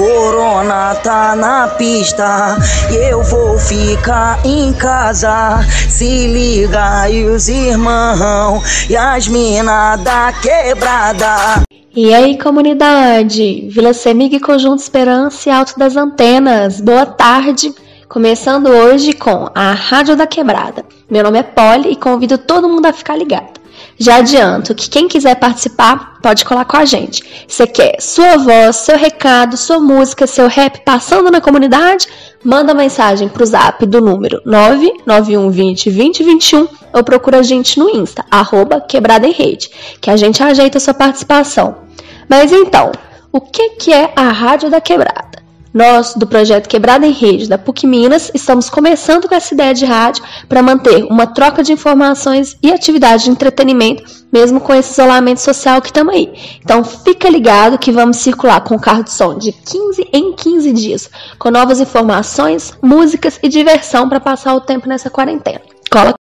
Corona tá na pista e eu vou ficar em casa. Se liga e os irmãos e as minas da quebrada. E aí, comunidade? Vila Semig, Conjunto Esperança e Alto das Antenas. Boa tarde. Começando hoje com a Rádio da Quebrada. Meu nome é Polly e convido todo mundo a ficar ligado. Já adianto que quem quiser participar pode colar com a gente. Você quer sua voz, seu recado, sua música, seu rap passando na comunidade? Manda mensagem pro zap do número 991202021 ou procura a gente no Insta, arroba quebrada em rede, que a gente ajeita a sua participação. Mas então, o que, que é a Rádio da Quebrada? Nós, do projeto Quebrada em Rede da PUC Minas, estamos começando com essa ideia de rádio para manter uma troca de informações e atividade de entretenimento, mesmo com esse isolamento social que estamos aí. Então fica ligado que vamos circular com o carro de som de 15 em 15 dias, com novas informações, músicas e diversão para passar o tempo nessa quarentena. Cola!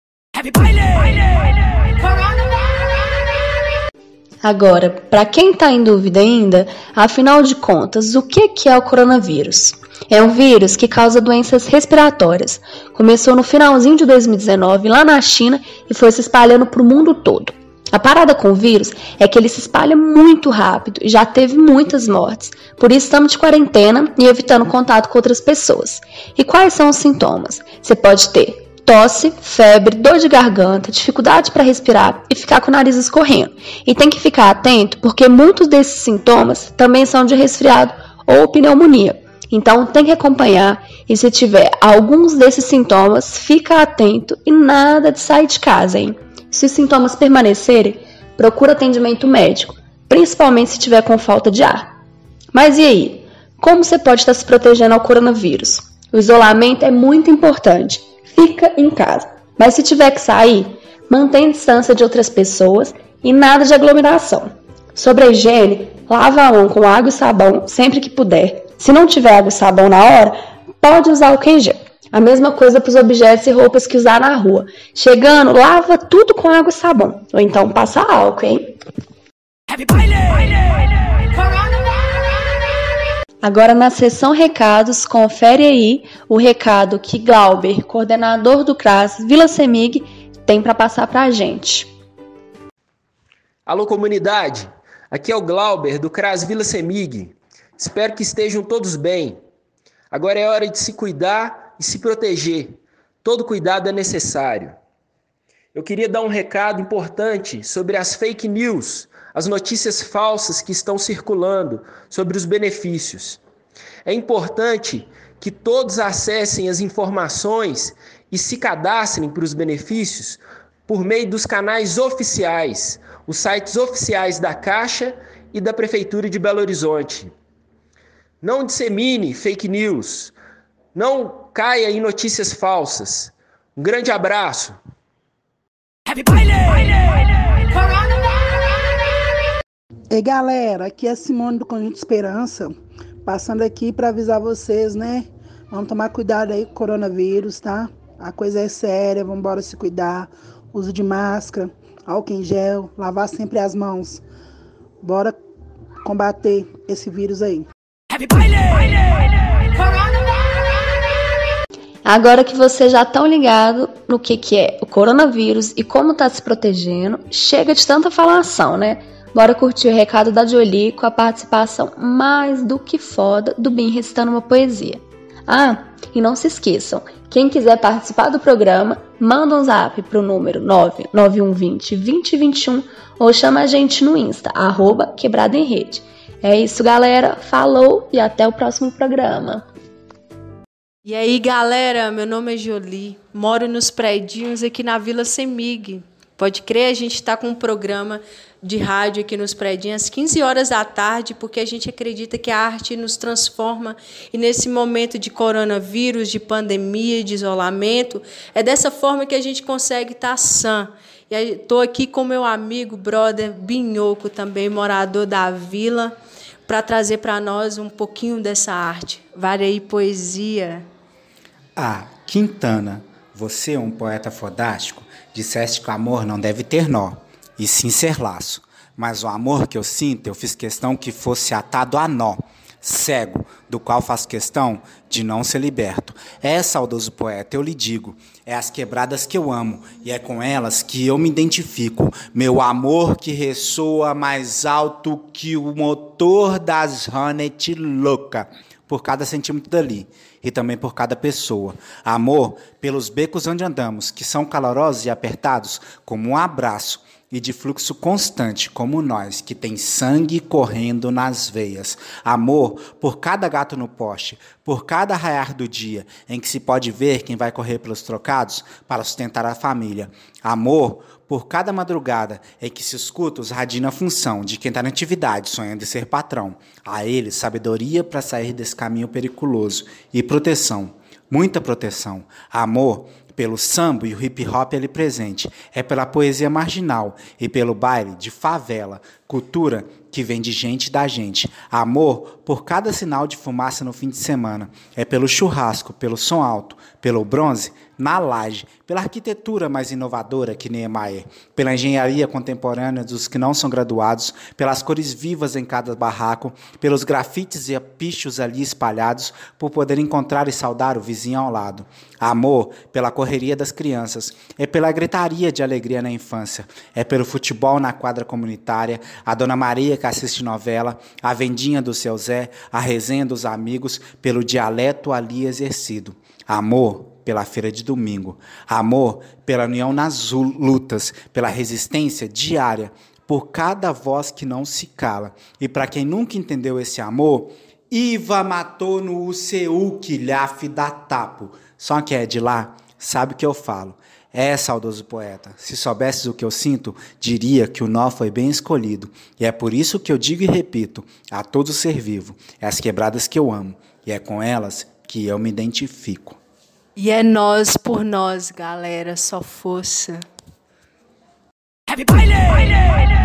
Agora, para quem está em dúvida ainda, afinal de contas, o que é o coronavírus? É um vírus que causa doenças respiratórias. Começou no finalzinho de 2019 lá na China e foi se espalhando para o mundo todo. A parada com o vírus é que ele se espalha muito rápido e já teve muitas mortes. Por isso estamos de quarentena e evitando contato com outras pessoas. E quais são os sintomas? Você pode ter tosse, febre, dor de garganta, dificuldade para respirar e ficar com o nariz escorrendo. E tem que ficar atento porque muitos desses sintomas também são de resfriado ou pneumonia. Então tem que acompanhar e se tiver alguns desses sintomas, fica atento e nada de sair de casa, hein? Se os sintomas permanecerem, procura atendimento médico, principalmente se tiver com falta de ar. Mas e aí? Como você pode estar se protegendo ao coronavírus? O isolamento é muito importante fica em casa. Mas se tiver que sair, mantém distância de outras pessoas e nada de aglomeração. Sobre a higiene, lava a mão com água e sabão sempre que puder. Se não tiver água e sabão na hora, pode usar o em gel. A mesma coisa para os objetos e roupas que usar na rua. Chegando, lava tudo com água e sabão. Ou então passa álcool, hein? Happy Agora na seção recados, confere aí o recado que Glauber, coordenador do CRAS Vila Semig, tem para passar para a gente. Alô comunidade, aqui é o Glauber do CRAS Vila Semig. Espero que estejam todos bem. Agora é hora de se cuidar e se proteger. Todo cuidado é necessário. Eu queria dar um recado importante sobre as fake news as notícias falsas que estão circulando sobre os benefícios. É importante que todos acessem as informações e se cadastrem para os benefícios por meio dos canais oficiais, os sites oficiais da Caixa e da Prefeitura de Belo Horizonte. Não dissemine fake news, não caia em notícias falsas. Um grande abraço. Happy Ei galera, aqui é a Simone do Conjunto Esperança, passando aqui para avisar vocês, né? Vamos tomar cuidado aí com o coronavírus, tá? A coisa é séria, vamos embora se cuidar. Uso de máscara, álcool em gel, lavar sempre as mãos. Bora combater esse vírus aí. Agora que vocês já estão ligados no que, que é o coronavírus e como tá se protegendo, chega de tanta falação, né? Bora curtir o recado da Jolie com a participação mais do que foda do Bin recitando uma poesia. Ah, e não se esqueçam, quem quiser participar do programa, manda um zap pro número 99120 2021 ou chama a gente no Insta, arroba quebrado em rede. É isso, galera. Falou e até o próximo programa. E aí, galera, meu nome é Jolie, moro nos prédios aqui na Vila Semig. Pode crer, a gente está com um programa de rádio aqui nos prédios às 15 horas da tarde, porque a gente acredita que a arte nos transforma e nesse momento de coronavírus, de pandemia, de isolamento, é dessa forma que a gente consegue estar sã. E estou aqui com meu amigo, brother Binhoco, também morador da vila, para trazer para nós um pouquinho dessa arte. Vale aí poesia. Ah, Quintana, você é um poeta fodástico Disseste que o amor não deve ter nó, e sim ser laço. Mas o amor que eu sinto, eu fiz questão que fosse atado a nó cego, do qual faço questão de não ser liberto. É, saudoso poeta, eu lhe digo, é as quebradas que eu amo, e é com elas que eu me identifico. Meu amor que ressoa mais alto que o motor das Hornet louca, por cada centímetro dali, e também por cada pessoa. Amor pelos becos onde andamos, que são calorosos e apertados, como um abraço e de fluxo constante, como nós, que tem sangue correndo nas veias. Amor por cada gato no poste, por cada raiar do dia, em que se pode ver quem vai correr pelos trocados para sustentar a família. Amor por cada madrugada em que se escuta os radinhos a função de quem está na atividade, sonhando em ser patrão. A ele, sabedoria para sair desse caminho periculoso e proteção muita proteção. Amor pelo samba e o hip hop ali presente, é pela poesia marginal e pelo baile de favela, cultura que vem de gente da gente. Amor por cada sinal de fumaça no fim de semana. É pelo churrasco, pelo som alto, pelo bronze na laje, pela arquitetura mais inovadora que Niemeyer, pela engenharia contemporânea dos que não são graduados, pelas cores vivas em cada barraco, pelos grafites e pichos ali espalhados, por poder encontrar e saudar o vizinho ao lado. Amor pela correria das crianças, é pela gritaria de alegria na infância, é pelo futebol na quadra comunitária, a Dona Maria que assiste novela, a vendinha do seu Zé, a resenha dos amigos, pelo dialeto ali exercido. Amor pela feira de domingo. Amor pela união nas lutas, pela resistência diária, por cada voz que não se cala. E para quem nunca entendeu esse amor, Iva matou no UCU quilhafe da Tapo. Só quem é de lá sabe o que eu falo. É, saudoso poeta, se soubesses o que eu sinto, diria que o nó foi bem escolhido. E é por isso que eu digo e repito, a todo ser vivo, é as quebradas que eu amo, e é com elas que eu me identifico. E é nós por nós, galera, só força. Happy baile!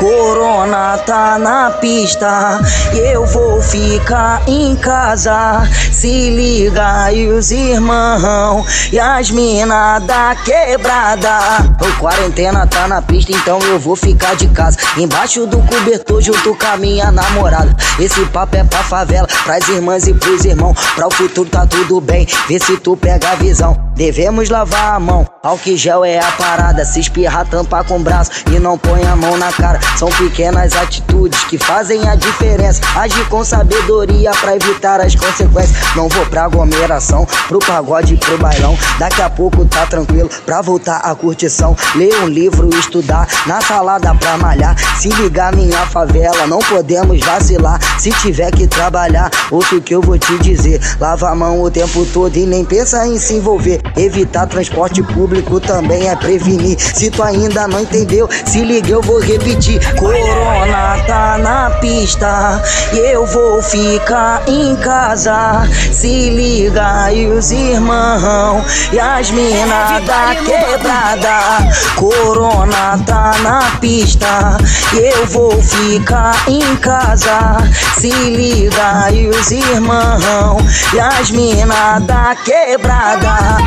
Corona tá na pista e eu vou ficar em casa. Se liga e os irmãos e as mina da quebrada. O quarentena tá na pista, então eu vou ficar de casa. Embaixo do cobertor junto com a minha namorada. Esse papo é pra favela, pras irmãs e pros irmãos. Pra o futuro tá tudo bem, vê se tu pega a visão. Devemos lavar a mão, álcool gel é a parada. Se espirrar, tampa com o braço e não põe a mão na cara. São pequenas atitudes que fazem a diferença. Agir com sabedoria pra evitar as consequências. Não vou pra aglomeração, pro pagode pro bailão. Daqui a pouco tá tranquilo pra voltar à curtição. Ler um livro, estudar, na salada pra malhar. Se ligar minha favela, não podemos vacilar. Se tiver que trabalhar, ouça o que eu vou te dizer. Lava a mão o tempo todo e nem pensa em se envolver. Evitar transporte público também é prevenir. Se tu ainda não entendeu, se liga, eu vou repetir. Corona tá na pista e eu vou ficar em casa. Se liga e os irmãos e as minas da quebrada. Corona tá na pista e eu vou ficar em casa. Se liga e os irmãos e as minas da quebrada.